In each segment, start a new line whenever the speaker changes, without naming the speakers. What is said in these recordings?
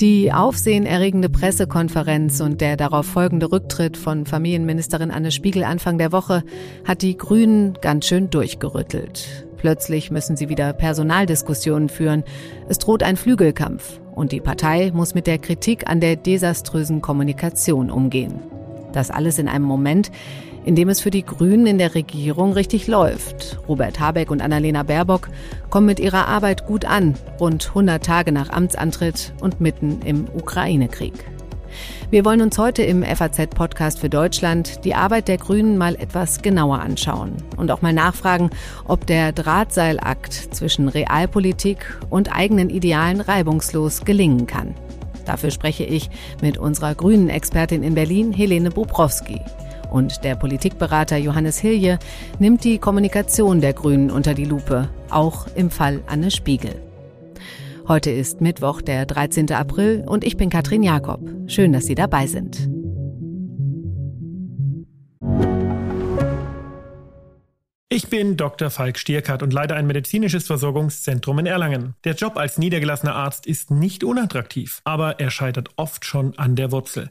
Die aufsehenerregende Pressekonferenz und der darauf folgende Rücktritt von Familienministerin Anne Spiegel Anfang der Woche hat die Grünen ganz schön durchgerüttelt. Plötzlich müssen sie wieder Personaldiskussionen führen. Es droht ein Flügelkampf und die Partei muss mit der Kritik an der desaströsen Kommunikation umgehen. Das alles in einem Moment, in dem es für die Grünen in der Regierung richtig läuft. Robert Habeck und Annalena Baerbock kommen mit ihrer Arbeit gut an, rund 100 Tage nach Amtsantritt und mitten im Ukraine-Krieg. Wir wollen uns heute im FAZ-Podcast für Deutschland die Arbeit der Grünen mal etwas genauer anschauen und auch mal nachfragen, ob der Drahtseilakt zwischen Realpolitik und eigenen Idealen reibungslos gelingen kann. Dafür spreche ich mit unserer grünen Expertin in Berlin, Helene Bubrowski. Und der Politikberater Johannes Hilje nimmt die Kommunikation der Grünen unter die Lupe, auch im Fall Anne Spiegel. Heute ist Mittwoch, der 13. April und ich bin Katrin Jakob. Schön, dass Sie dabei sind.
Ich bin Dr. Falk Stierkart und leite ein medizinisches Versorgungszentrum in Erlangen. Der Job als niedergelassener Arzt ist nicht unattraktiv, aber er scheitert oft schon an der Wurzel.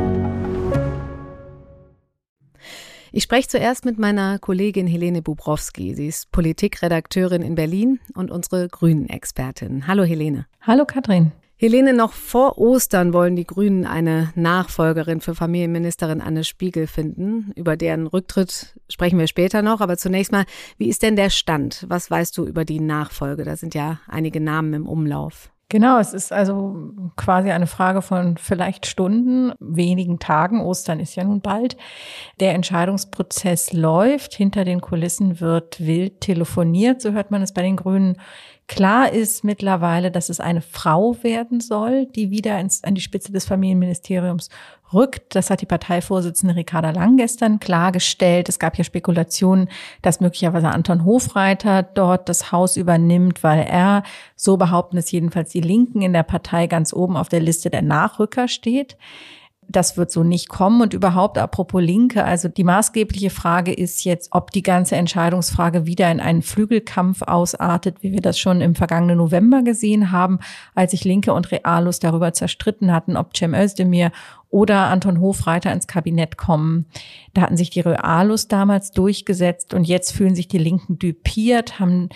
Ich spreche zuerst mit meiner Kollegin Helene Bubrowski. Sie ist Politikredakteurin in Berlin und unsere Grünen-Expertin. Hallo Helene.
Hallo Katrin.
Helene, noch vor Ostern wollen die Grünen eine Nachfolgerin für Familienministerin Anne Spiegel finden. Über deren Rücktritt sprechen wir später noch. Aber zunächst mal, wie ist denn der Stand? Was weißt du über die Nachfolge? Da sind ja einige Namen im Umlauf.
Genau, es ist also quasi eine Frage von vielleicht Stunden, wenigen Tagen. Ostern ist ja nun bald. Der Entscheidungsprozess läuft. Hinter den Kulissen wird wild telefoniert, so hört man es bei den Grünen. Klar ist mittlerweile, dass es eine Frau werden soll, die wieder ins, an die Spitze des Familienministeriums rückt. Das hat die Parteivorsitzende Ricarda Lang gestern klargestellt. Es gab ja Spekulationen, dass möglicherweise Anton Hofreiter dort das Haus übernimmt, weil er, so behaupten es jedenfalls die Linken in der Partei, ganz oben auf der Liste der Nachrücker steht das wird so nicht kommen. Und überhaupt, apropos Linke, also die maßgebliche Frage ist jetzt, ob die ganze Entscheidungsfrage wieder in einen Flügelkampf ausartet, wie wir das schon im vergangenen November gesehen haben, als sich Linke und Realos darüber zerstritten hatten, ob Cem Özdemir oder Anton Hofreiter ins Kabinett kommen. Da hatten sich die Realos damals durchgesetzt und jetzt fühlen sich die Linken düpiert, haben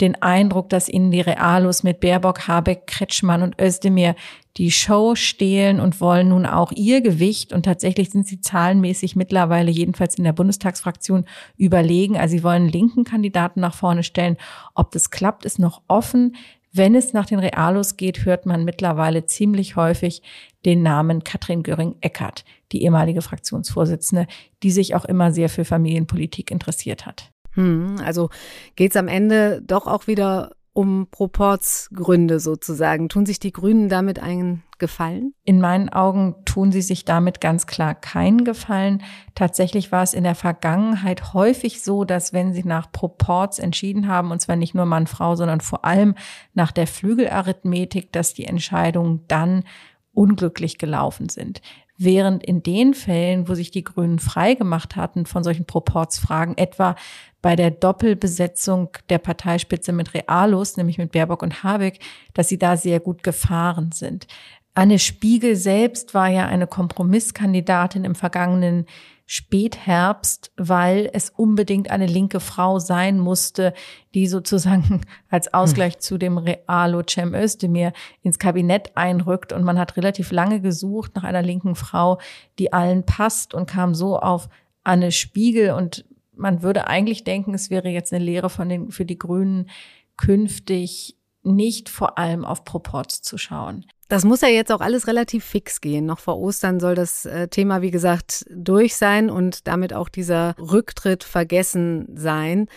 den Eindruck, dass ihnen die Realos mit Baerbock, Habeck, Kretschmann und Özdemir die Show stehlen und wollen nun auch ihr Gewicht und tatsächlich sind sie zahlenmäßig mittlerweile jedenfalls in der Bundestagsfraktion überlegen. Also sie wollen linken Kandidaten nach vorne stellen. Ob das klappt, ist noch offen. Wenn es nach den Realos geht, hört man mittlerweile ziemlich häufig den Namen Katrin Göring-Eckardt, die ehemalige Fraktionsvorsitzende, die sich auch immer sehr für Familienpolitik interessiert hat.
Hm, also geht es am Ende doch auch wieder um Proportsgründe sozusagen. Tun sich die Grünen damit einen Gefallen?
In meinen Augen tun sie sich damit ganz klar keinen Gefallen. Tatsächlich war es in der Vergangenheit häufig so, dass wenn sie nach Proports entschieden haben, und zwar nicht nur Mann, Frau, sondern vor allem nach der Flügelarithmetik, dass die Entscheidungen dann unglücklich gelaufen sind. Während in den Fällen, wo sich die Grünen freigemacht hatten von solchen Proportsfragen, etwa bei der Doppelbesetzung der Parteispitze mit Realos, nämlich mit Baerbock und Habeck, dass sie da sehr gut gefahren sind. Anne Spiegel selbst war ja eine Kompromisskandidatin im vergangenen Spätherbst, weil es unbedingt eine linke Frau sein musste, die sozusagen als Ausgleich hm. zu dem Realo Cem Özdemir ins Kabinett einrückt. Und man hat relativ lange gesucht nach einer linken Frau, die allen passt und kam so auf Anne Spiegel und man würde eigentlich denken, es wäre jetzt eine Lehre von den, für die Grünen, künftig nicht vor allem auf Proports zu schauen.
Das muss ja jetzt auch alles relativ fix gehen. Noch vor Ostern soll das äh, Thema, wie gesagt, durch sein und damit auch dieser Rücktritt vergessen sein.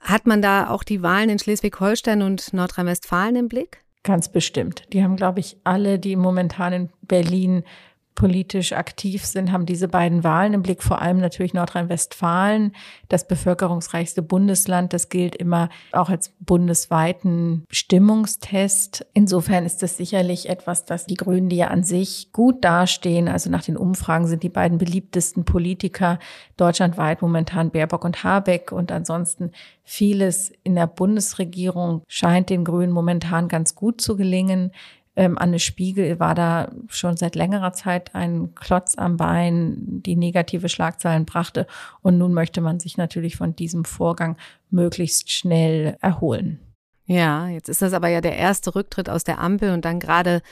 Hat man da auch die Wahlen in Schleswig-Holstein und Nordrhein-Westfalen im Blick?
Ganz bestimmt. Die haben, glaube ich, alle, die momentan in Berlin politisch aktiv sind, haben diese beiden Wahlen im Blick, vor allem natürlich Nordrhein-Westfalen, das bevölkerungsreichste Bundesland. Das gilt immer auch als bundesweiten Stimmungstest. Insofern ist das sicherlich etwas, dass die Grünen, die ja an sich gut dastehen, also nach den Umfragen sind die beiden beliebtesten Politiker deutschlandweit momentan Baerbock und Habeck und ansonsten vieles in der Bundesregierung scheint den Grünen momentan ganz gut zu gelingen. Ähm, Anne Spiegel war da schon seit längerer Zeit ein Klotz am Bein, die negative Schlagzeilen brachte. Und nun möchte man sich natürlich von diesem Vorgang möglichst schnell erholen.
Ja, jetzt ist das aber ja der erste Rücktritt aus der Ampel und dann gerade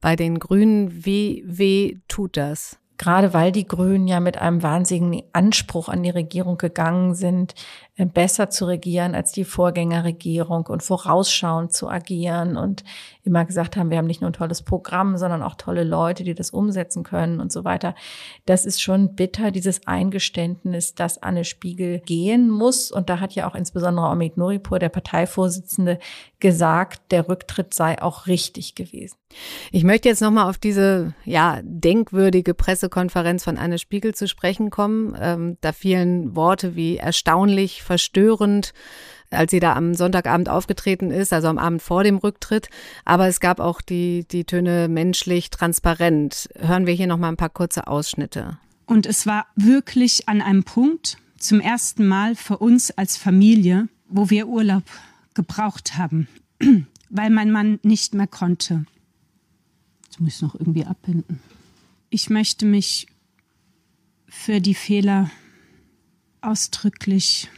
bei den Grünen. Wie weh tut das?
Gerade weil die Grünen ja mit einem wahnsinnigen Anspruch an die Regierung gegangen sind, äh, besser zu regieren als die Vorgängerregierung und vorausschauend zu agieren und immer gesagt haben, wir haben nicht nur ein tolles Programm, sondern auch tolle Leute, die das umsetzen können und so weiter. Das ist schon bitter, dieses Eingeständnis, dass Anne Spiegel gehen muss. Und da hat ja auch insbesondere Omid Nuripur, der Parteivorsitzende, gesagt, der Rücktritt sei auch richtig gewesen.
Ich möchte jetzt nochmal auf diese, ja, denkwürdige Pressekonferenz von Anne Spiegel zu sprechen kommen. Ähm, da fielen Worte wie erstaunlich, verstörend, als sie da am Sonntagabend aufgetreten ist, also am Abend vor dem Rücktritt. Aber es gab auch die, die Töne menschlich, transparent. Hören wir hier noch mal ein paar kurze Ausschnitte.
Und es war wirklich an einem Punkt, zum ersten Mal für uns als Familie, wo wir Urlaub gebraucht haben, weil mein Mann nicht mehr konnte. Jetzt muss ich noch irgendwie abbinden. Ich möchte mich für die Fehler ausdrücklich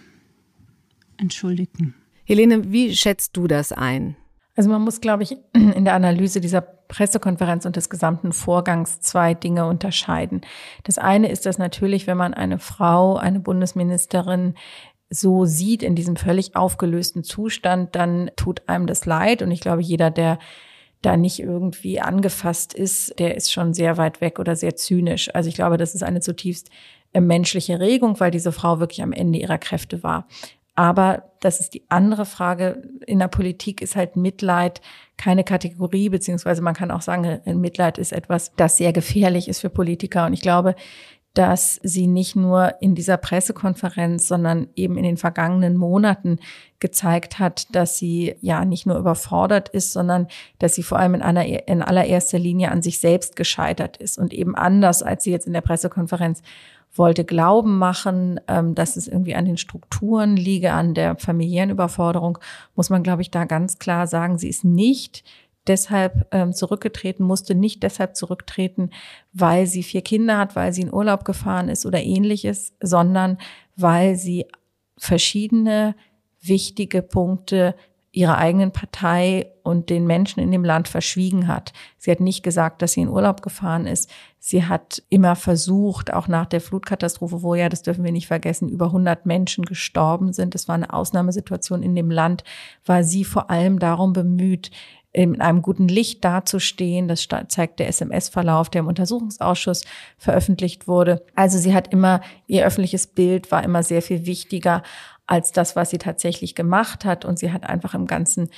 entschuldigen.
Helene, wie schätzt du das ein?
Also man muss, glaube ich, in der Analyse dieser Pressekonferenz und des gesamten Vorgangs zwei Dinge unterscheiden. Das eine ist, dass natürlich, wenn man eine Frau, eine Bundesministerin so sieht in diesem völlig aufgelösten Zustand, dann tut einem das leid. Und ich glaube, jeder, der da nicht irgendwie angefasst ist, der ist schon sehr weit weg oder sehr zynisch. Also ich glaube, das ist eine zutiefst äh, menschliche Regung, weil diese Frau wirklich am Ende ihrer Kräfte war. Aber das ist die andere Frage. In der Politik ist halt Mitleid keine Kategorie, beziehungsweise man kann auch sagen, Mitleid ist etwas, das sehr gefährlich ist für Politiker. Und ich glaube, dass sie nicht nur in dieser Pressekonferenz, sondern eben in den vergangenen Monaten gezeigt hat, dass sie ja nicht nur überfordert ist, sondern dass sie vor allem in, einer, in allererster Linie an sich selbst gescheitert ist und eben anders, als sie jetzt in der Pressekonferenz wollte Glauben machen, ähm, dass es irgendwie an den Strukturen liege, an der familiären Überforderung, muss man, glaube ich, da ganz klar sagen, sie ist nicht deshalb ähm, zurückgetreten, musste nicht deshalb zurücktreten, weil sie vier Kinder hat, weil sie in Urlaub gefahren ist oder ähnliches, sondern weil sie verschiedene wichtige Punkte ihrer eigenen Partei und den Menschen in dem Land verschwiegen hat. Sie hat nicht gesagt, dass sie in Urlaub gefahren ist. Sie hat immer versucht, auch nach der Flutkatastrophe, wo ja, das dürfen wir nicht vergessen, über 100 Menschen gestorben sind. Das war eine Ausnahmesituation in dem Land, war sie vor allem darum bemüht, in einem guten Licht dazustehen. Das zeigt der SMS-Verlauf, der im Untersuchungsausschuss veröffentlicht wurde. Also sie hat immer, ihr öffentliches Bild war immer sehr viel wichtiger als das, was sie tatsächlich gemacht hat. Und sie hat einfach im ganzen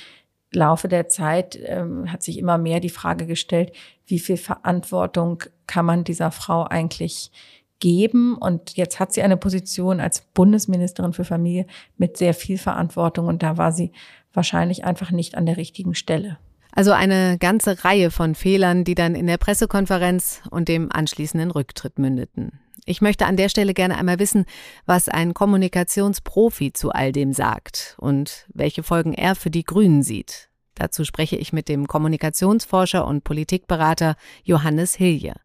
Laufe der Zeit ähm, hat sich immer mehr die Frage gestellt, wie viel Verantwortung kann man dieser Frau eigentlich geben? Und jetzt hat sie eine Position als Bundesministerin für Familie mit sehr viel Verantwortung und da war sie wahrscheinlich einfach nicht an der richtigen Stelle.
Also eine ganze Reihe von Fehlern, die dann in der Pressekonferenz und dem anschließenden Rücktritt mündeten. Ich möchte an der Stelle gerne einmal wissen, was ein Kommunikationsprofi zu all dem sagt und welche Folgen er für die Grünen sieht. Dazu spreche ich mit dem Kommunikationsforscher und Politikberater Johannes Hilje.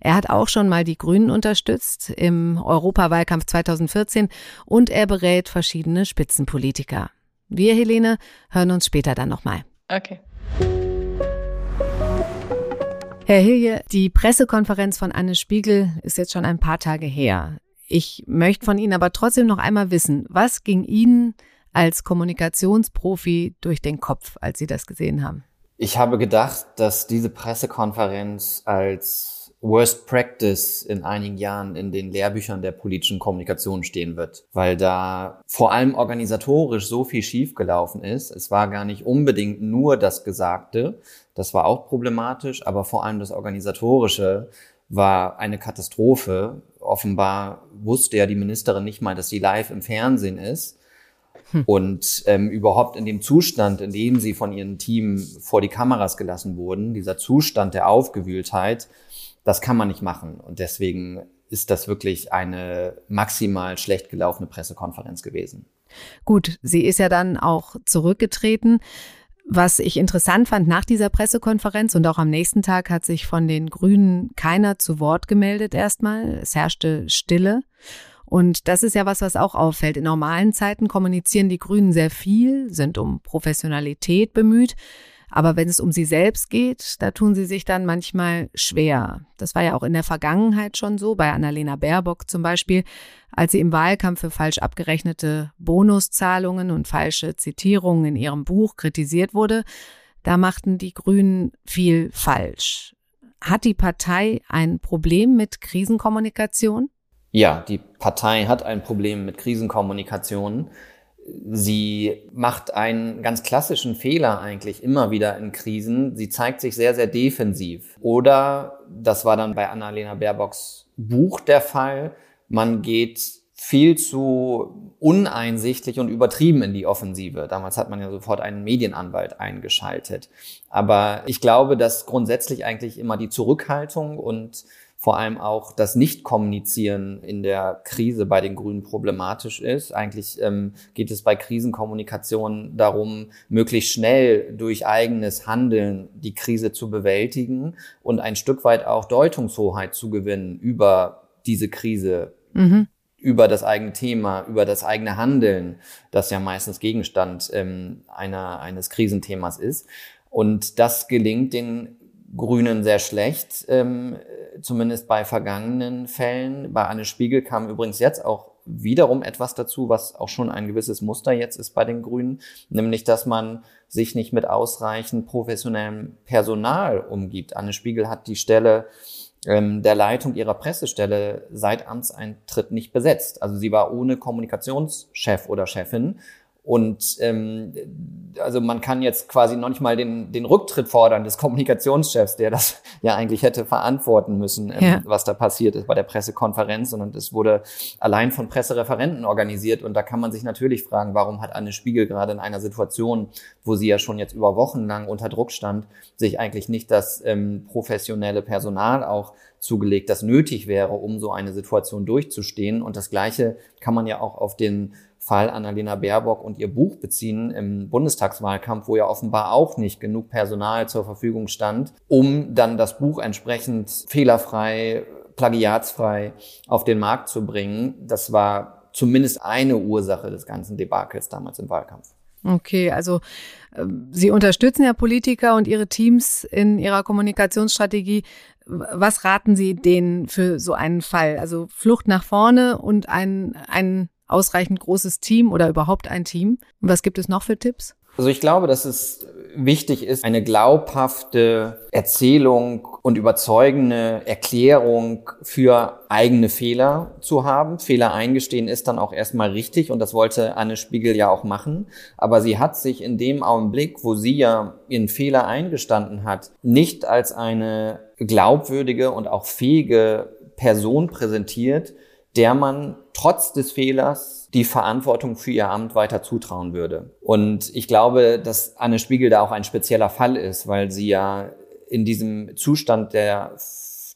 Er hat auch schon mal die Grünen unterstützt im Europawahlkampf 2014 und er berät verschiedene Spitzenpolitiker. Wir, Helene, hören uns später dann nochmal.
Okay.
Herr Hilje, die Pressekonferenz von Anne Spiegel ist jetzt schon ein paar Tage her. Ich möchte von Ihnen aber trotzdem noch einmal wissen, was ging Ihnen als Kommunikationsprofi durch den Kopf, als Sie das gesehen haben?
Ich habe gedacht, dass diese Pressekonferenz als Worst Practice in einigen Jahren in den Lehrbüchern der politischen Kommunikation stehen wird, weil da vor allem organisatorisch so viel schiefgelaufen ist. Es war gar nicht unbedingt nur das Gesagte, das war auch problematisch, aber vor allem das Organisatorische war eine Katastrophe. Offenbar wusste ja die Ministerin nicht mal, dass sie live im Fernsehen ist. Hm. Und ähm, überhaupt in dem Zustand, in dem sie von ihrem Team vor die Kameras gelassen wurden, dieser Zustand der Aufgewühltheit, das kann man nicht machen. Und deswegen ist das wirklich eine maximal schlecht gelaufene Pressekonferenz gewesen.
Gut, sie ist ja dann auch zurückgetreten. Was ich interessant fand nach dieser Pressekonferenz und auch am nächsten Tag hat sich von den Grünen keiner zu Wort gemeldet erstmal. Es herrschte Stille. Und das ist ja was, was auch auffällt. In normalen Zeiten kommunizieren die Grünen sehr viel, sind um Professionalität bemüht. Aber wenn es um sie selbst geht, da tun sie sich dann manchmal schwer. Das war ja auch in der Vergangenheit schon so, bei Annalena Baerbock zum Beispiel, als sie im Wahlkampf für falsch abgerechnete Bonuszahlungen und falsche Zitierungen in ihrem Buch kritisiert wurde. Da machten die Grünen viel falsch. Hat die Partei ein Problem mit Krisenkommunikation?
Ja, die Partei hat ein Problem mit Krisenkommunikation. Sie macht einen ganz klassischen Fehler eigentlich immer wieder in Krisen. Sie zeigt sich sehr, sehr defensiv. Oder, das war dann bei Annalena Baerbocks Buch der Fall, man geht viel zu uneinsichtlich und übertrieben in die Offensive. Damals hat man ja sofort einen Medienanwalt eingeschaltet. Aber ich glaube, dass grundsätzlich eigentlich immer die Zurückhaltung und vor allem auch das Nicht-Kommunizieren in der Krise bei den Grünen problematisch ist. Eigentlich ähm, geht es bei Krisenkommunikation darum, möglichst schnell durch eigenes Handeln die Krise zu bewältigen und ein Stück weit auch Deutungshoheit zu gewinnen über diese Krise. Mhm über das eigene Thema, über das eigene Handeln, das ja meistens Gegenstand ähm, einer, eines Krisenthemas ist. Und das gelingt den Grünen sehr schlecht, ähm, zumindest bei vergangenen Fällen. Bei Anne Spiegel kam übrigens jetzt auch wiederum etwas dazu, was auch schon ein gewisses Muster jetzt ist bei den Grünen, nämlich dass man sich nicht mit ausreichend professionellem Personal umgibt. Anne Spiegel hat die Stelle ähm, der Leitung ihrer Pressestelle seit Amtseintritt nicht besetzt. Also sie war ohne Kommunikationschef oder Chefin und ähm, also man kann jetzt quasi noch nicht mal den, den Rücktritt fordern des Kommunikationschefs, der das ja eigentlich hätte verantworten müssen, ähm, ja. was da passiert ist bei der Pressekonferenz. Und es wurde allein von Pressereferenten organisiert. Und da kann man sich natürlich fragen, warum hat Anne Spiegel gerade in einer Situation, wo sie ja schon jetzt über Wochen lang unter Druck stand, sich eigentlich nicht das ähm, professionelle Personal auch zugelegt, das nötig wäre, um so eine Situation durchzustehen. Und das Gleiche kann man ja auch auf den Fall Annalena Baerbock und ihr Buch beziehen im Bundestagswahlkampf, wo ja offenbar auch nicht genug Personal zur Verfügung stand, um dann das Buch entsprechend fehlerfrei, plagiatsfrei auf den Markt zu bringen. Das war zumindest eine Ursache des ganzen Debakels damals im Wahlkampf.
Okay, also äh, Sie unterstützen ja Politiker und Ihre Teams in ihrer Kommunikationsstrategie. Was raten Sie denen für so einen Fall? Also Flucht nach vorne und ein, ein ausreichend großes Team oder überhaupt ein Team? Und was gibt es noch für Tipps?
Also ich glaube, dass es wichtig ist, eine glaubhafte Erzählung und überzeugende Erklärung für eigene Fehler zu haben. Fehler eingestehen ist dann auch erstmal richtig und das wollte Anne Spiegel ja auch machen. Aber sie hat sich in dem Augenblick, wo sie ja ihren Fehler eingestanden hat, nicht als eine glaubwürdige und auch fähige Person präsentiert, der man trotz des Fehlers die Verantwortung für ihr Amt weiter zutrauen würde. Und ich glaube, dass Anne Spiegel da auch ein spezieller Fall ist, weil sie ja in diesem Zustand der,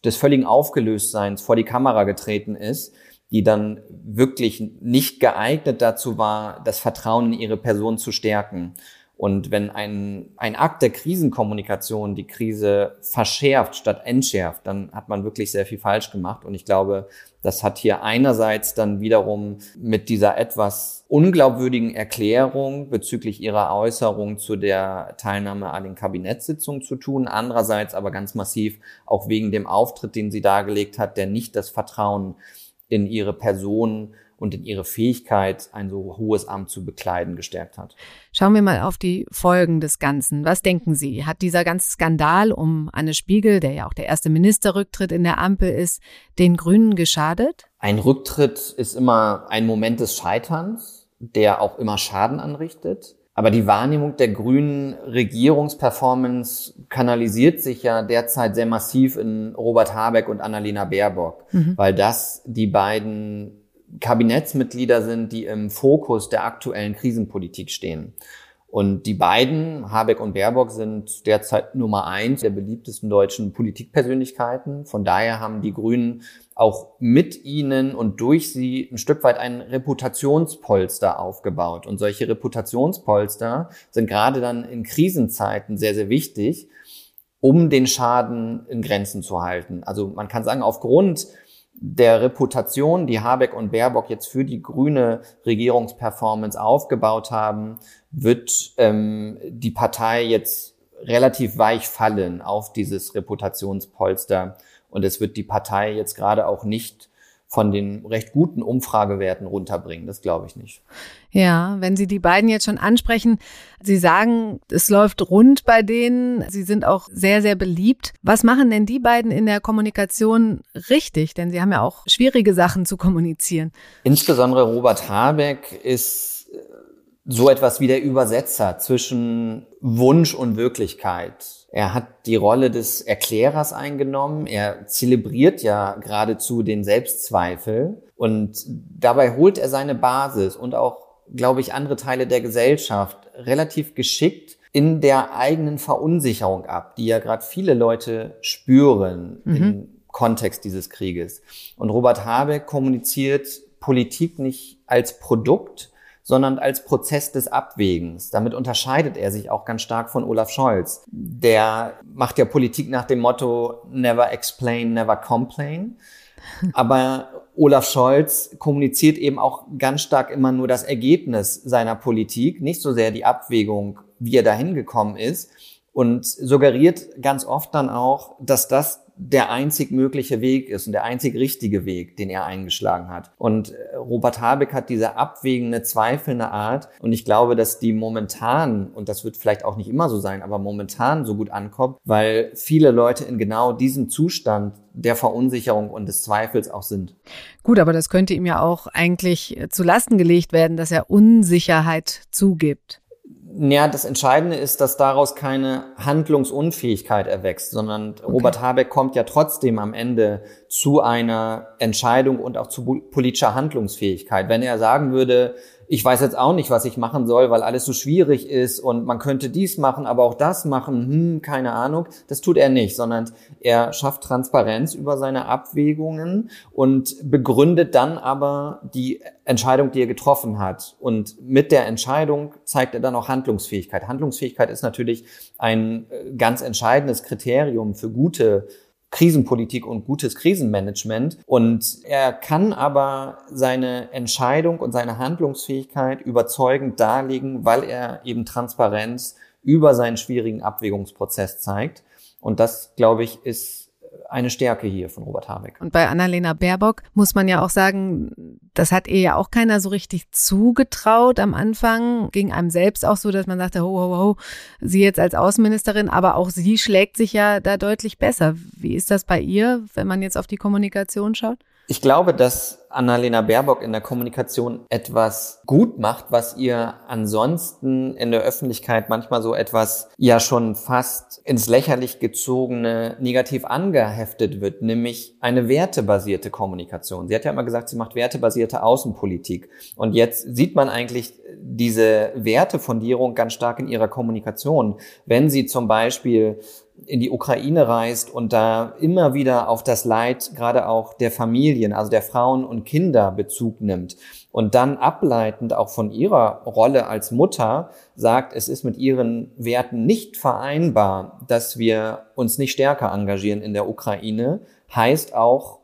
des völligen Aufgelöstseins vor die Kamera getreten ist, die dann wirklich nicht geeignet dazu war, das Vertrauen in ihre Person zu stärken. Und wenn ein, ein Akt der Krisenkommunikation die Krise verschärft statt entschärft, dann hat man wirklich sehr viel falsch gemacht. Und ich glaube, das hat hier einerseits dann wiederum mit dieser etwas unglaubwürdigen Erklärung bezüglich ihrer Äußerung zu der Teilnahme an den Kabinettssitzungen zu tun, andererseits aber ganz massiv auch wegen dem Auftritt, den sie dargelegt hat, der nicht das Vertrauen in ihre Person und in ihre Fähigkeit, ein so hohes Amt zu bekleiden, gestärkt hat.
Schauen wir mal auf die Folgen des Ganzen. Was denken Sie? Hat dieser ganze Skandal um Anne Spiegel, der ja auch der erste Ministerrücktritt in der Ampel ist, den Grünen geschadet?
Ein Rücktritt ist immer ein Moment des Scheiterns, der auch immer Schaden anrichtet. Aber die Wahrnehmung der grünen Regierungsperformance kanalisiert sich ja derzeit sehr massiv in Robert Habeck und Annalena Baerbock, mhm. weil das die beiden Kabinettsmitglieder sind, die im Fokus der aktuellen Krisenpolitik stehen. Und die beiden, Habeck und Baerbock, sind derzeit Nummer eins der beliebtesten deutschen Politikpersönlichkeiten. Von daher haben die Grünen auch mit ihnen und durch sie ein Stück weit ein Reputationspolster aufgebaut. Und solche Reputationspolster sind gerade dann in Krisenzeiten sehr, sehr wichtig, um den Schaden in Grenzen zu halten. Also man kann sagen, aufgrund der Reputation, die Habeck und Baerbock jetzt für die grüne Regierungsperformance aufgebaut haben, wird ähm, die Partei jetzt relativ weich fallen auf dieses Reputationspolster. Und es wird die Partei jetzt gerade auch nicht von den recht guten Umfragewerten runterbringen. Das glaube ich nicht.
Ja, wenn Sie die beiden jetzt schon ansprechen, Sie sagen, es läuft rund bei denen, Sie sind auch sehr, sehr beliebt. Was machen denn die beiden in der Kommunikation richtig? Denn Sie haben ja auch schwierige Sachen zu kommunizieren.
Insbesondere Robert Habeck ist so etwas wie der Übersetzer zwischen Wunsch und Wirklichkeit. Er hat die Rolle des Erklärers eingenommen. Er zelebriert ja geradezu den Selbstzweifel und dabei holt er seine Basis und auch, glaube ich, andere Teile der Gesellschaft relativ geschickt in der eigenen Verunsicherung ab, die ja gerade viele Leute spüren mhm. im Kontext dieses Krieges. Und Robert Habeck kommuniziert Politik nicht als Produkt, sondern als Prozess des Abwägens. Damit unterscheidet er sich auch ganz stark von Olaf Scholz. Der macht ja Politik nach dem Motto never explain, never complain. Aber Olaf Scholz kommuniziert eben auch ganz stark immer nur das Ergebnis seiner Politik, nicht so sehr die Abwägung, wie er dahin gekommen ist und suggeriert ganz oft dann auch, dass das der einzig mögliche Weg ist und der einzig richtige Weg, den er eingeschlagen hat. Und äh, Robert Habeck hat diese abwägende, zweifelnde Art. Und ich glaube, dass die momentan, und das wird vielleicht auch nicht immer so sein, aber momentan so gut ankommt, weil viele Leute in genau diesem Zustand der Verunsicherung und des Zweifels auch sind.
Gut, aber das könnte ihm ja auch eigentlich zu Lasten gelegt werden, dass er Unsicherheit zugibt.
Ja, das Entscheidende ist, dass daraus keine Handlungsunfähigkeit erwächst, sondern okay. Robert Habeck kommt ja trotzdem am Ende zu einer Entscheidung und auch zu politischer Handlungsfähigkeit. Wenn er sagen würde, ich weiß jetzt auch nicht, was ich machen soll, weil alles so schwierig ist und man könnte dies machen, aber auch das machen, hm, keine Ahnung. Das tut er nicht, sondern er schafft Transparenz über seine Abwägungen und begründet dann aber die Entscheidung, die er getroffen hat. Und mit der Entscheidung zeigt er dann auch Handlungsfähigkeit. Handlungsfähigkeit ist natürlich ein äh, ganz entscheidendes Kriterium für gute Krisenpolitik und gutes Krisenmanagement. Und er kann aber seine Entscheidung und seine Handlungsfähigkeit überzeugend darlegen, weil er eben Transparenz über seinen schwierigen Abwägungsprozess zeigt. Und das, glaube ich, ist eine Stärke hier von Robert Habeck.
Und bei Annalena Baerbock muss man ja auch sagen, das hat ihr ja auch keiner so richtig zugetraut am Anfang. Ging einem selbst auch so, dass man sagte, ho, ho, ho, sie jetzt als Außenministerin, aber auch sie schlägt sich ja da deutlich besser. Wie ist das bei ihr, wenn man jetzt auf die Kommunikation schaut?
Ich glaube, dass Annalena Baerbock in der Kommunikation etwas gut macht, was ihr ansonsten in der Öffentlichkeit manchmal so etwas ja schon fast ins Lächerlich gezogene negativ angeheftet wird, nämlich eine wertebasierte Kommunikation. Sie hat ja immer gesagt, sie macht wertebasierte Außenpolitik. Und jetzt sieht man eigentlich diese Wertefundierung ganz stark in ihrer Kommunikation. Wenn sie zum Beispiel in die Ukraine reist und da immer wieder auf das Leid gerade auch der Familien, also der Frauen und Kinder Bezug nimmt und dann ableitend auch von ihrer Rolle als Mutter sagt, es ist mit ihren Werten nicht vereinbar, dass wir uns nicht stärker engagieren in der Ukraine, heißt auch,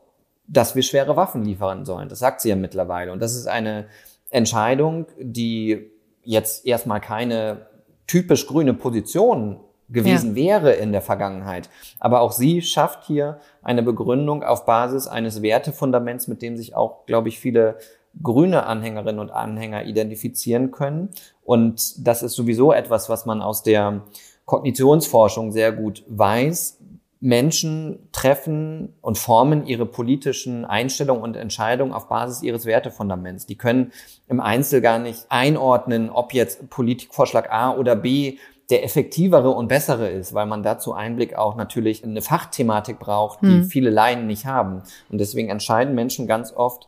dass wir schwere Waffen liefern sollen. Das sagt sie ja mittlerweile. Und das ist eine Entscheidung, die jetzt erstmal keine typisch grüne Position gewesen ja. wäre in der Vergangenheit. Aber auch sie schafft hier eine Begründung auf Basis eines Wertefundaments, mit dem sich auch, glaube ich, viele grüne Anhängerinnen und Anhänger identifizieren können. Und das ist sowieso etwas, was man aus der Kognitionsforschung sehr gut weiß. Menschen treffen und formen ihre politischen Einstellungen und Entscheidungen auf Basis ihres Wertefundaments. Die können im Einzel gar nicht einordnen, ob jetzt Politikvorschlag A oder B der effektivere und bessere ist, weil man dazu Einblick auch natürlich in eine Fachthematik braucht, die hm. viele Laien nicht haben. Und deswegen entscheiden Menschen ganz oft,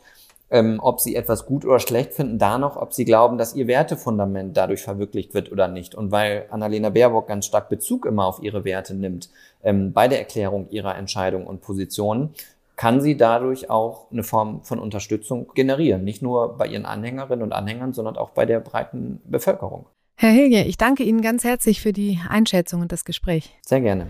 ähm, ob sie etwas gut oder schlecht finden, da noch, ob sie glauben, dass ihr Wertefundament dadurch verwirklicht wird oder nicht. Und weil Annalena Baerbock ganz stark Bezug immer auf ihre Werte nimmt, ähm, bei der Erklärung ihrer Entscheidungen und Positionen, kann sie dadurch auch eine Form von Unterstützung generieren. Nicht nur bei ihren Anhängerinnen und Anhängern, sondern auch bei der breiten Bevölkerung.
Herr Hilge, ich danke Ihnen ganz herzlich für die Einschätzung und das Gespräch.
Sehr gerne.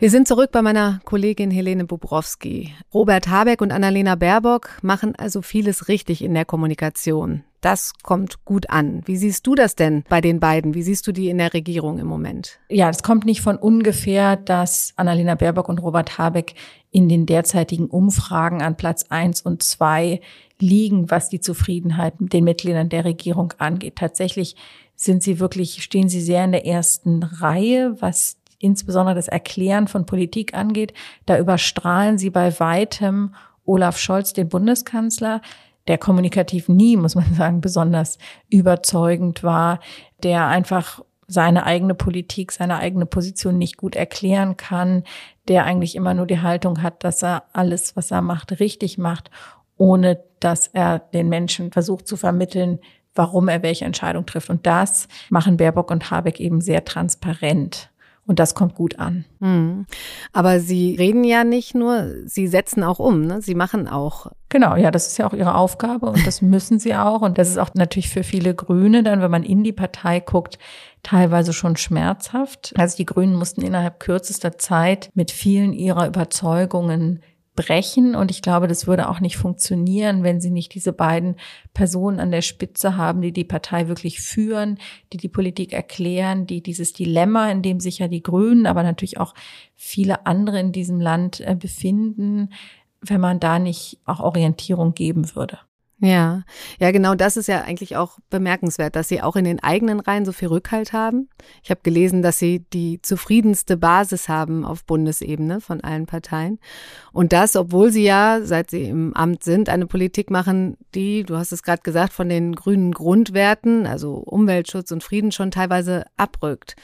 Wir sind zurück bei meiner Kollegin Helene Bobrowski. Robert Habeck und Annalena Baerbock machen also vieles richtig in der Kommunikation. Das kommt gut an. Wie siehst du das denn bei den beiden? Wie siehst du die in der Regierung im Moment?
Ja, es kommt nicht von ungefähr, dass Annalena Baerbock und Robert Habeck in den derzeitigen Umfragen an Platz eins und zwei liegen, was die Zufriedenheit mit den Mitgliedern der Regierung angeht. Tatsächlich sind sie wirklich, stehen sie sehr in der ersten Reihe, was insbesondere das Erklären von Politik angeht. Da überstrahlen sie bei weitem Olaf Scholz, den Bundeskanzler, der kommunikativ nie, muss man sagen, besonders überzeugend war, der einfach seine eigene Politik, seine eigene Position nicht gut erklären kann, der eigentlich immer nur die Haltung hat, dass er alles, was er macht, richtig macht, ohne dass er den Menschen versucht zu vermitteln, warum er welche Entscheidung trifft. Und das machen Baerbock und Habeck eben sehr transparent. Und das kommt gut an.
Mhm. Aber Sie reden ja nicht nur, Sie setzen auch um, ne? Sie machen auch.
Genau, ja, das ist ja auch Ihre Aufgabe und das müssen Sie auch. Und das ist auch natürlich für viele Grüne dann, wenn man in die Partei guckt, teilweise schon schmerzhaft. Also die Grünen mussten innerhalb kürzester Zeit mit vielen ihrer Überzeugungen brechen. Und ich glaube, das würde auch nicht funktionieren, wenn sie nicht diese beiden Personen an der Spitze haben, die die Partei wirklich führen, die die Politik erklären, die dieses Dilemma, in dem sich ja die Grünen, aber natürlich auch viele andere in diesem Land äh, befinden, wenn man da nicht auch Orientierung geben würde.
Ja, ja, genau das ist ja eigentlich auch bemerkenswert, dass sie auch in den eigenen Reihen so viel Rückhalt haben. Ich habe gelesen, dass sie die zufriedenste Basis haben auf Bundesebene von allen Parteien. Und das, obwohl sie ja, seit sie im Amt sind, eine Politik machen, die, du hast es gerade gesagt, von den grünen Grundwerten, also Umweltschutz und Frieden schon teilweise abrückt.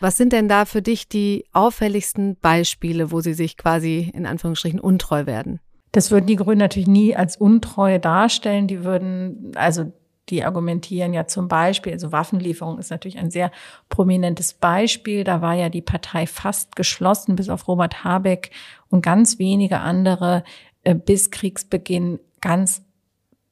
Was sind denn da für dich die auffälligsten Beispiele, wo sie sich quasi in Anführungsstrichen untreu werden?
Das würden die Grünen natürlich nie als Untreue darstellen. Die würden, also die argumentieren ja zum Beispiel, also Waffenlieferung ist natürlich ein sehr prominentes Beispiel. Da war ja die Partei fast geschlossen, bis auf Robert Habeck und ganz wenige andere äh, bis Kriegsbeginn ganz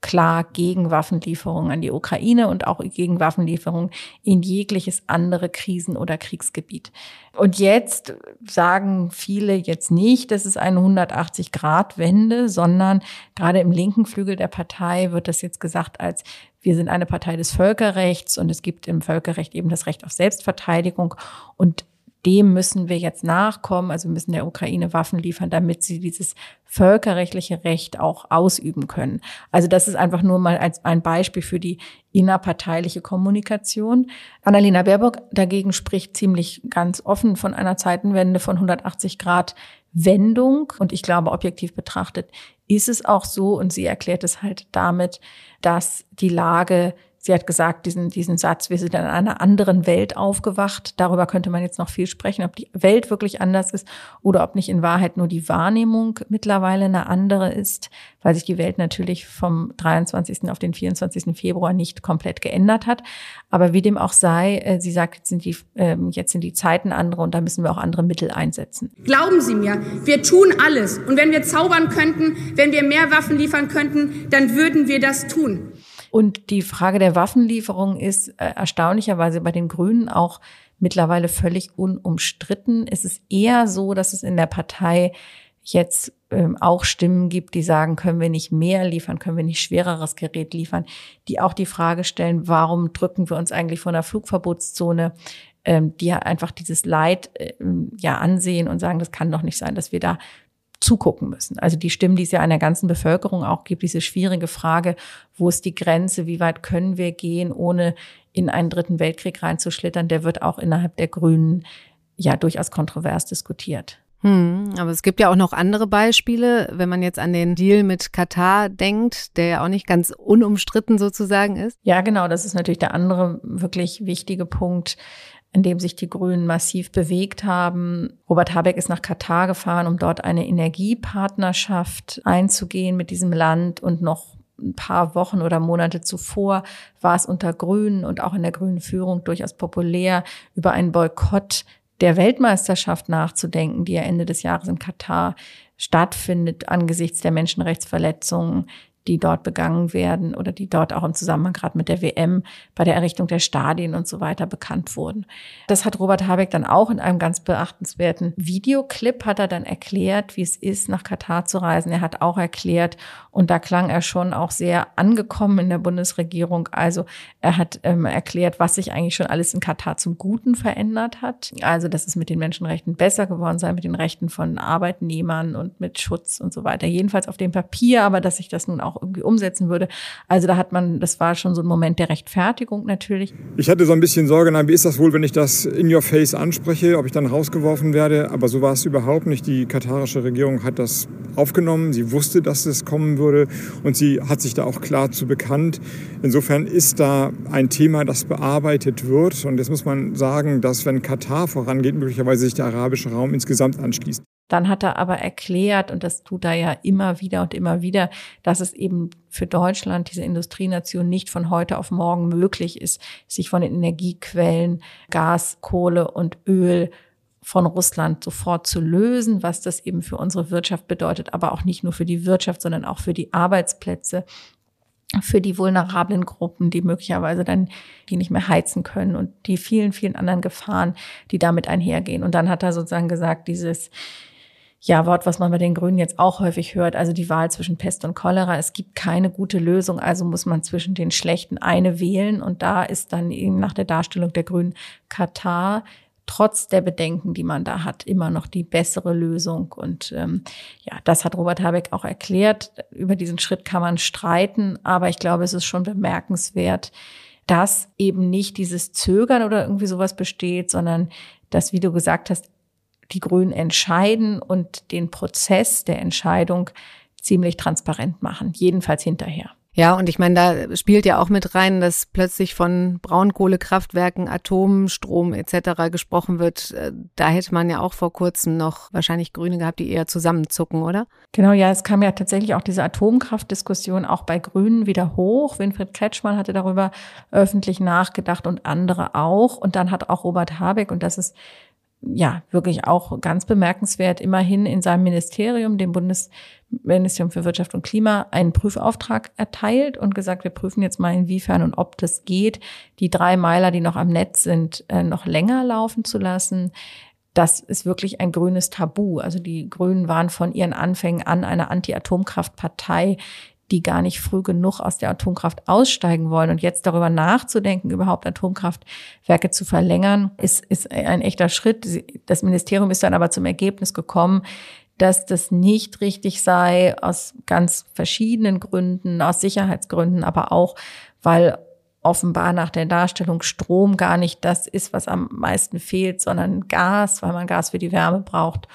klar gegen Waffenlieferungen an die Ukraine und auch gegen Waffenlieferungen in jegliches andere Krisen- oder Kriegsgebiet. Und jetzt sagen viele jetzt nicht, das ist eine 180-Grad-Wende, sondern gerade im linken Flügel der Partei wird das jetzt gesagt als wir sind eine Partei des Völkerrechts und es gibt im Völkerrecht eben das Recht auf Selbstverteidigung und dem müssen wir jetzt nachkommen. Also müssen der Ukraine Waffen liefern, damit sie dieses völkerrechtliche Recht auch ausüben können. Also das ist einfach nur mal als ein Beispiel für die innerparteiliche Kommunikation. Annalena Baerbock dagegen spricht ziemlich ganz offen von einer Zeitenwende von 180 Grad Wendung. Und ich glaube, objektiv betrachtet ist es auch so. Und sie erklärt es halt damit, dass die Lage Sie hat gesagt, diesen, diesen Satz, wir sind in einer anderen Welt aufgewacht. Darüber könnte man jetzt noch viel sprechen, ob die Welt wirklich anders ist oder ob nicht in Wahrheit nur die Wahrnehmung mittlerweile eine andere ist, weil sich die Welt natürlich vom 23. auf den 24. Februar nicht komplett geändert hat. Aber wie dem auch sei, äh, sie sagt, jetzt sind die, ähm, jetzt sind die Zeiten andere und da müssen wir auch andere Mittel einsetzen.
Glauben Sie mir, wir tun alles. Und wenn wir zaubern könnten, wenn wir mehr Waffen liefern könnten, dann würden wir das tun.
Und die Frage der Waffenlieferung ist äh, erstaunlicherweise bei den Grünen auch mittlerweile völlig unumstritten. Es ist eher so, dass es in der Partei jetzt ähm, auch Stimmen gibt, die sagen, können wir nicht mehr liefern, können wir nicht schwereres Gerät liefern, die auch die Frage stellen, warum drücken wir uns eigentlich von der Flugverbotszone, ähm, die einfach dieses Leid äh, ja ansehen und sagen, das kann doch nicht sein, dass wir da zugucken müssen. Also die Stimmen, die es ja in der ganzen Bevölkerung auch gibt, diese schwierige Frage, wo ist die Grenze, wie weit können wir gehen, ohne in einen dritten Weltkrieg reinzuschlittern, der wird auch innerhalb der Grünen ja durchaus kontrovers diskutiert.
Hm, aber es gibt ja auch noch andere Beispiele, wenn man jetzt an den Deal mit Katar denkt, der ja auch nicht ganz unumstritten sozusagen ist.
Ja, genau, das ist natürlich der andere wirklich wichtige Punkt, in dem sich die Grünen massiv bewegt haben. Robert Habeck ist nach Katar gefahren, um dort eine Energiepartnerschaft einzugehen mit diesem Land und noch ein paar Wochen oder Monate zuvor war es unter Grünen und auch in der grünen Führung durchaus populär, über einen Boykott der Weltmeisterschaft nachzudenken, die ja Ende des Jahres in Katar stattfindet angesichts der Menschenrechtsverletzungen die dort begangen werden oder die dort auch im Zusammenhang gerade mit der WM bei der Errichtung der Stadien und so weiter bekannt wurden. Das hat Robert Habeck dann auch in einem ganz beachtenswerten Videoclip hat er dann erklärt, wie es ist, nach Katar zu reisen. Er hat auch erklärt, und da klang er schon auch sehr angekommen in der Bundesregierung. Also er hat ähm, erklärt, was sich eigentlich schon alles in Katar zum Guten verändert hat. Also, dass es mit den Menschenrechten besser geworden sei, mit den Rechten von Arbeitnehmern und mit Schutz und so weiter. Jedenfalls auf dem Papier, aber dass sich das nun auch auch irgendwie umsetzen würde. Also da hat man, das war schon so ein Moment der Rechtfertigung natürlich.
Ich hatte so ein bisschen Sorge, na, wie ist das wohl, wenn ich das in your face anspreche, ob ich dann rausgeworfen werde. Aber so war es überhaupt nicht. Die katarische Regierung hat das aufgenommen. Sie wusste, dass es kommen würde und sie hat sich da auch klar zu bekannt. Insofern ist da ein Thema, das bearbeitet wird. Und jetzt muss man sagen, dass wenn Katar vorangeht, möglicherweise sich der arabische Raum insgesamt anschließt.
Dann hat er aber erklärt, und das tut er ja immer wieder und immer wieder, dass es eben für Deutschland, diese Industrienation, nicht von heute auf morgen möglich ist, sich von den Energiequellen Gas, Kohle und Öl von Russland sofort zu lösen, was das eben für unsere Wirtschaft bedeutet, aber auch nicht nur für die Wirtschaft, sondern auch für die Arbeitsplätze, für die vulnerablen Gruppen, die möglicherweise dann die nicht mehr heizen können und die vielen, vielen anderen Gefahren, die damit einhergehen. Und dann hat er sozusagen gesagt, dieses ja, Wort, was man bei den Grünen jetzt auch häufig hört, also die Wahl zwischen Pest und Cholera. Es gibt keine gute Lösung, also muss man zwischen den schlechten eine wählen. Und da ist dann eben nach der Darstellung der Grünen Katar trotz der Bedenken, die man da hat, immer noch die bessere Lösung. Und ähm, ja, das hat Robert Habeck auch erklärt. Über diesen Schritt kann man streiten, aber ich glaube, es ist schon bemerkenswert, dass eben nicht dieses Zögern oder irgendwie sowas besteht, sondern dass, wie du gesagt hast, die Grünen entscheiden und den Prozess der Entscheidung ziemlich transparent machen, jedenfalls hinterher.
Ja, und ich meine, da spielt ja auch mit rein, dass plötzlich von Braunkohlekraftwerken, Atomstrom etc. gesprochen wird. Äh, da hätte man ja auch vor kurzem noch wahrscheinlich Grüne gehabt, die eher zusammenzucken, oder?
Genau, ja, es kam ja tatsächlich auch diese Atomkraftdiskussion auch bei Grünen wieder hoch. Winfried Kretschmann hatte darüber öffentlich nachgedacht und andere auch. Und dann hat auch Robert Habeck, und das ist ja, wirklich auch ganz bemerkenswert, immerhin in seinem Ministerium, dem Bundesministerium für Wirtschaft und Klima, einen Prüfauftrag erteilt und gesagt, wir prüfen jetzt mal, inwiefern und ob das geht, die drei Meiler, die noch am Netz sind, äh, noch länger laufen zu lassen. Das ist wirklich ein grünes Tabu. Also die Grünen waren von ihren Anfängen an eine Anti-Atomkraft-Partei, die gar nicht früh genug aus der Atomkraft aussteigen wollen. Und jetzt darüber nachzudenken, überhaupt Atomkraftwerke zu verlängern, ist, ist ein echter Schritt. Das Ministerium ist dann aber zum Ergebnis gekommen, dass das nicht richtig sei, aus ganz verschiedenen Gründen, aus Sicherheitsgründen, aber auch, weil offenbar nach der Darstellung Strom gar nicht das ist, was am meisten fehlt, sondern Gas, weil man Gas für die Wärme braucht.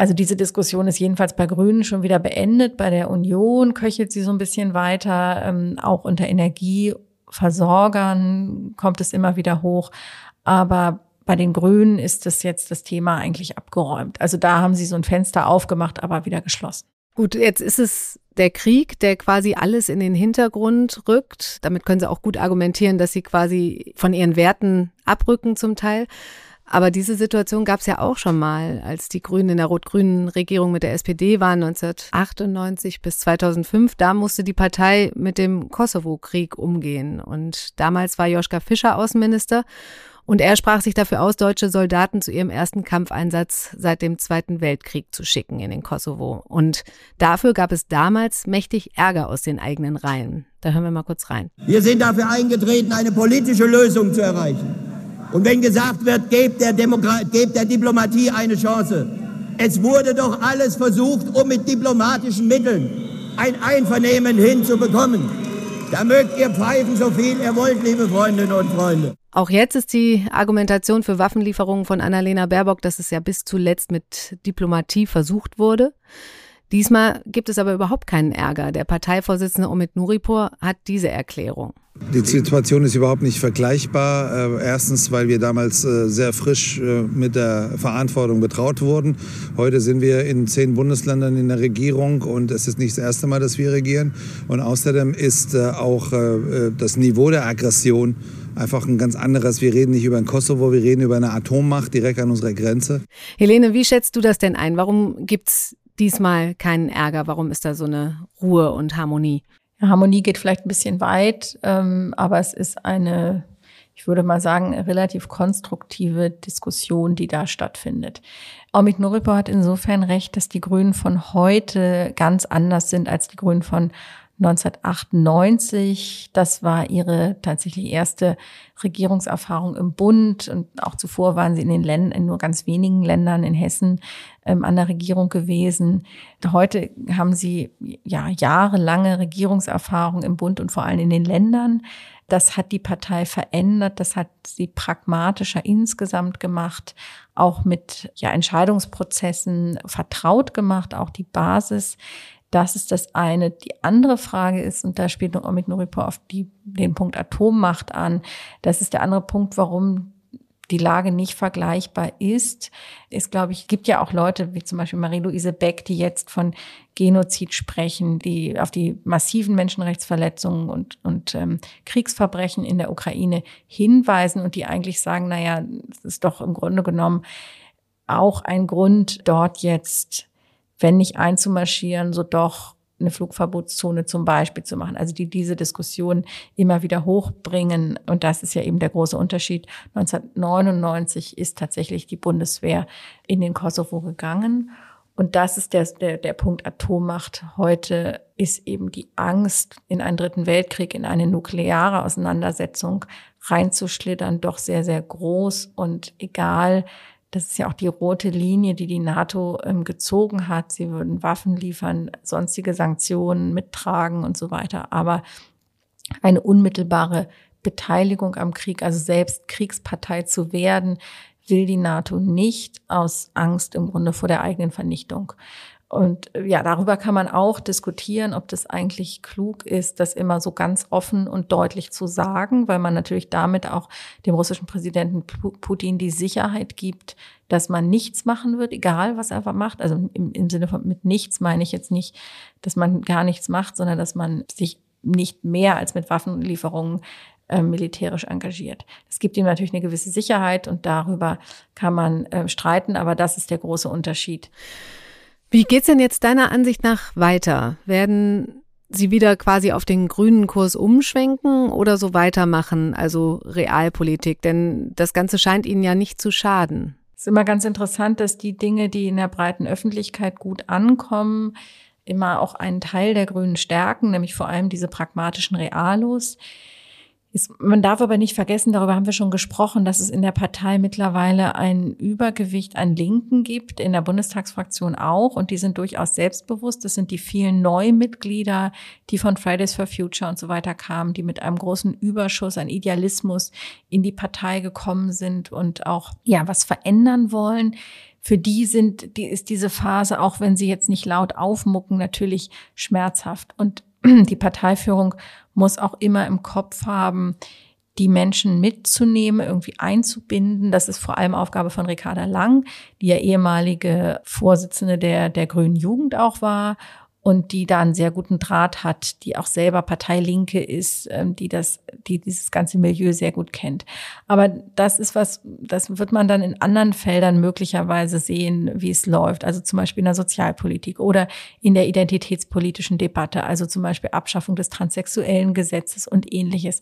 Also diese Diskussion ist jedenfalls bei Grünen schon wieder beendet. Bei der Union köchelt sie so ein bisschen weiter. Ähm, auch unter Energieversorgern kommt es immer wieder hoch. Aber bei den Grünen ist das jetzt das Thema eigentlich abgeräumt. Also da haben sie so ein Fenster aufgemacht, aber wieder geschlossen.
Gut, jetzt ist es der Krieg, der quasi alles in den Hintergrund rückt. Damit können Sie auch gut argumentieren, dass Sie quasi von Ihren Werten abrücken zum Teil. Aber diese Situation gab es ja auch schon mal, als die Grünen in der rot-grünen Regierung mit der SPD waren 1998 bis 2005. Da musste die Partei mit dem Kosovo-Krieg umgehen. Und damals war Joschka Fischer Außenminister. Und er sprach sich dafür aus, deutsche Soldaten zu ihrem ersten Kampfeinsatz seit dem Zweiten Weltkrieg zu schicken in den Kosovo. Und dafür gab es damals mächtig Ärger aus den eigenen Reihen. Da hören wir mal kurz rein.
Wir sind dafür eingetreten, eine politische Lösung zu erreichen. Und wenn gesagt wird, gebt der, gebt der Diplomatie eine Chance. Es wurde doch alles versucht, um mit diplomatischen Mitteln ein Einvernehmen hinzubekommen. Da mögt ihr pfeifen, so viel ihr wollt, liebe Freundinnen und Freunde.
Auch jetzt ist die Argumentation für Waffenlieferungen von Annalena Baerbock, dass es ja bis zuletzt mit Diplomatie versucht wurde. Diesmal gibt es aber überhaupt keinen Ärger. Der Parteivorsitzende Omid Nuripur hat diese Erklärung.
Die Situation ist überhaupt nicht vergleichbar. Äh, erstens, weil wir damals äh, sehr frisch äh, mit der Verantwortung betraut wurden. Heute sind wir in zehn Bundesländern in der Regierung und es ist nicht das erste Mal, dass wir regieren. Und außerdem ist auch das Niveau der Aggression einfach ein ganz anderes. Wir reden nicht über den Kosovo, wir reden über eine Atommacht direkt an unserer Grenze.
Helene, wie schätzt du das denn ein? Warum gibt es diesmal keinen Ärger? Warum ist da so eine Ruhe und Harmonie?
Harmonie geht vielleicht ein bisschen weit, ähm, aber es ist eine, ich würde mal sagen, relativ konstruktive Diskussion, die da stattfindet. Omid Nuripo hat insofern recht, dass die Grünen von heute ganz anders sind als die Grünen von 1998. Das war ihre tatsächlich erste Regierungserfahrung im Bund und auch zuvor waren sie in den Ländern, in nur ganz wenigen Ländern in Hessen ähm, an der Regierung gewesen. Heute haben sie ja jahrelange Regierungserfahrung im Bund und vor allem in den Ländern. Das hat die Partei verändert, das hat sie pragmatischer insgesamt gemacht, auch mit ja, Entscheidungsprozessen vertraut gemacht, auch die Basis das ist das eine. Die andere Frage ist, und da spielt noch Omid Nuripur auf die, den Punkt Atommacht an, das ist der andere Punkt, warum die Lage nicht vergleichbar ist, ist, glaube ich, gibt ja auch Leute wie zum Beispiel Marie-Louise Beck, die jetzt von Genozid sprechen, die auf die massiven Menschenrechtsverletzungen und, und ähm, Kriegsverbrechen in der Ukraine hinweisen und die eigentlich sagen, naja, es ist doch im Grunde genommen auch ein Grund, dort jetzt wenn nicht einzumarschieren, so doch eine Flugverbotszone zum Beispiel zu machen. Also die diese Diskussion immer wieder hochbringen. Und das ist ja eben der große Unterschied. 1999 ist tatsächlich die Bundeswehr in den Kosovo gegangen. Und das ist der, der, der Punkt Atommacht. Heute ist eben die Angst, in einen dritten Weltkrieg, in eine nukleare Auseinandersetzung reinzuschlittern, doch sehr, sehr groß. Und egal, das ist ja auch die rote Linie, die die NATO ähm, gezogen hat. Sie würden Waffen liefern, sonstige Sanktionen mittragen und so weiter. Aber eine unmittelbare Beteiligung am Krieg, also selbst Kriegspartei zu werden, will die NATO nicht aus Angst im Grunde vor der eigenen Vernichtung. Und äh, ja, darüber kann man auch diskutieren, ob das eigentlich klug ist, das immer so ganz offen und deutlich zu sagen, weil man natürlich damit auch dem russischen Präsidenten Putin die Sicherheit gibt, dass man nichts machen wird, egal was er macht. Also im, im Sinne von mit nichts meine ich jetzt nicht, dass man gar nichts macht, sondern dass man sich nicht mehr als mit Waffenlieferungen äh, militärisch engagiert. Das gibt ihm natürlich eine gewisse Sicherheit und darüber kann man äh, streiten, aber das ist der große Unterschied.
Wie geht's denn jetzt deiner Ansicht nach weiter? Werden Sie wieder quasi auf den grünen Kurs umschwenken oder so weitermachen, also Realpolitik? Denn das Ganze scheint Ihnen ja nicht zu schaden.
Es ist immer ganz interessant, dass die Dinge, die in der breiten Öffentlichkeit gut ankommen, immer auch einen Teil der Grünen stärken, nämlich vor allem diese pragmatischen Realos. Ist, man darf aber nicht vergessen, darüber haben wir schon gesprochen, dass es in der Partei mittlerweile ein Übergewicht an Linken gibt, in der Bundestagsfraktion auch, und die sind durchaus selbstbewusst. Das sind die vielen Neumitglieder, die von Fridays for Future und so weiter kamen, die mit einem großen Überschuss an Idealismus in die Partei gekommen sind und auch, ja, was verändern wollen für die sind, die ist diese Phase, auch wenn sie jetzt nicht laut aufmucken, natürlich schmerzhaft. Und die Parteiführung muss auch immer im Kopf haben, die Menschen mitzunehmen, irgendwie einzubinden. Das ist vor allem Aufgabe von Ricarda Lang, die ja ehemalige Vorsitzende der, der Grünen Jugend auch war und die da einen sehr guten Draht hat, die auch selber Parteilinke ist, ähm, die das, die dieses ganze Milieu sehr gut kennt. Aber das ist was, das wird man dann in anderen Feldern möglicherweise sehen, wie es läuft. Also zum Beispiel in der Sozialpolitik oder in der identitätspolitischen Debatte, also zum Beispiel Abschaffung des transsexuellen Gesetzes und ähnliches.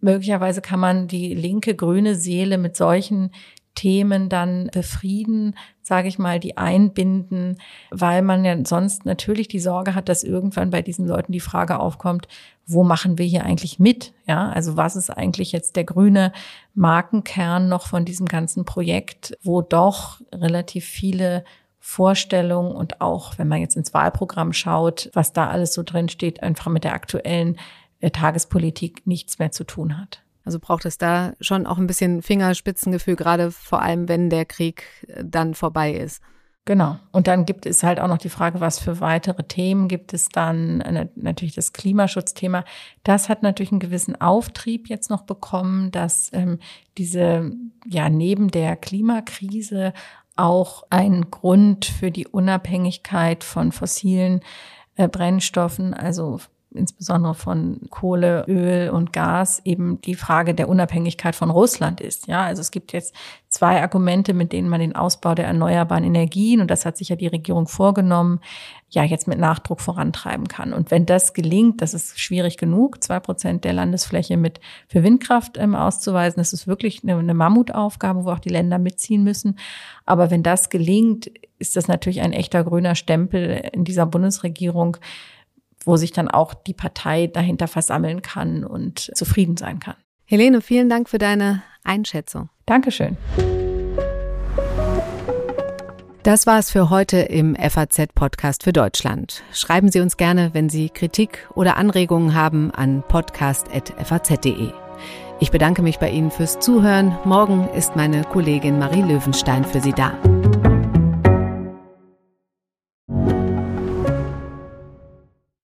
Möglicherweise kann man die linke grüne Seele mit solchen Themen dann befrieden, sage ich mal, die einbinden, weil man ja sonst natürlich die Sorge hat, dass irgendwann bei diesen Leuten die Frage aufkommt, wo machen wir hier eigentlich mit? Ja, also was ist eigentlich jetzt der grüne Markenkern noch von diesem ganzen Projekt, wo doch relativ viele Vorstellungen und auch, wenn man jetzt ins Wahlprogramm schaut, was da alles so drin steht, einfach mit der aktuellen der Tagespolitik nichts mehr zu tun hat.
Also braucht es da schon auch ein bisschen Fingerspitzengefühl, gerade vor allem, wenn der Krieg dann vorbei ist.
Genau. Und dann gibt es halt auch noch die Frage, was für weitere Themen gibt es dann? Natürlich das Klimaschutzthema. Das hat natürlich einen gewissen Auftrieb jetzt noch bekommen, dass ähm, diese, ja, neben der Klimakrise auch ein Grund für die Unabhängigkeit von fossilen äh, Brennstoffen, also insbesondere von Kohle, Öl und Gas eben die Frage der Unabhängigkeit von Russland ist. Ja, also es gibt jetzt zwei Argumente, mit denen man den Ausbau der erneuerbaren Energien, und das hat sich ja die Regierung vorgenommen, ja jetzt mit Nachdruck vorantreiben kann. Und wenn das gelingt, das ist schwierig genug, zwei Prozent der Landesfläche mit für Windkraft ähm, auszuweisen, das ist wirklich eine, eine Mammutaufgabe, wo auch die Länder mitziehen müssen. Aber wenn das gelingt, ist das natürlich ein echter grüner Stempel in dieser Bundesregierung, wo sich dann auch die Partei dahinter versammeln kann und zufrieden sein kann.
Helene, vielen Dank für deine Einschätzung.
Dankeschön.
Das war es für heute im FAZ-Podcast für Deutschland. Schreiben Sie uns gerne, wenn Sie Kritik oder Anregungen haben, an podcast.faz.de. Ich bedanke mich bei Ihnen fürs Zuhören. Morgen ist meine Kollegin Marie Löwenstein für Sie da.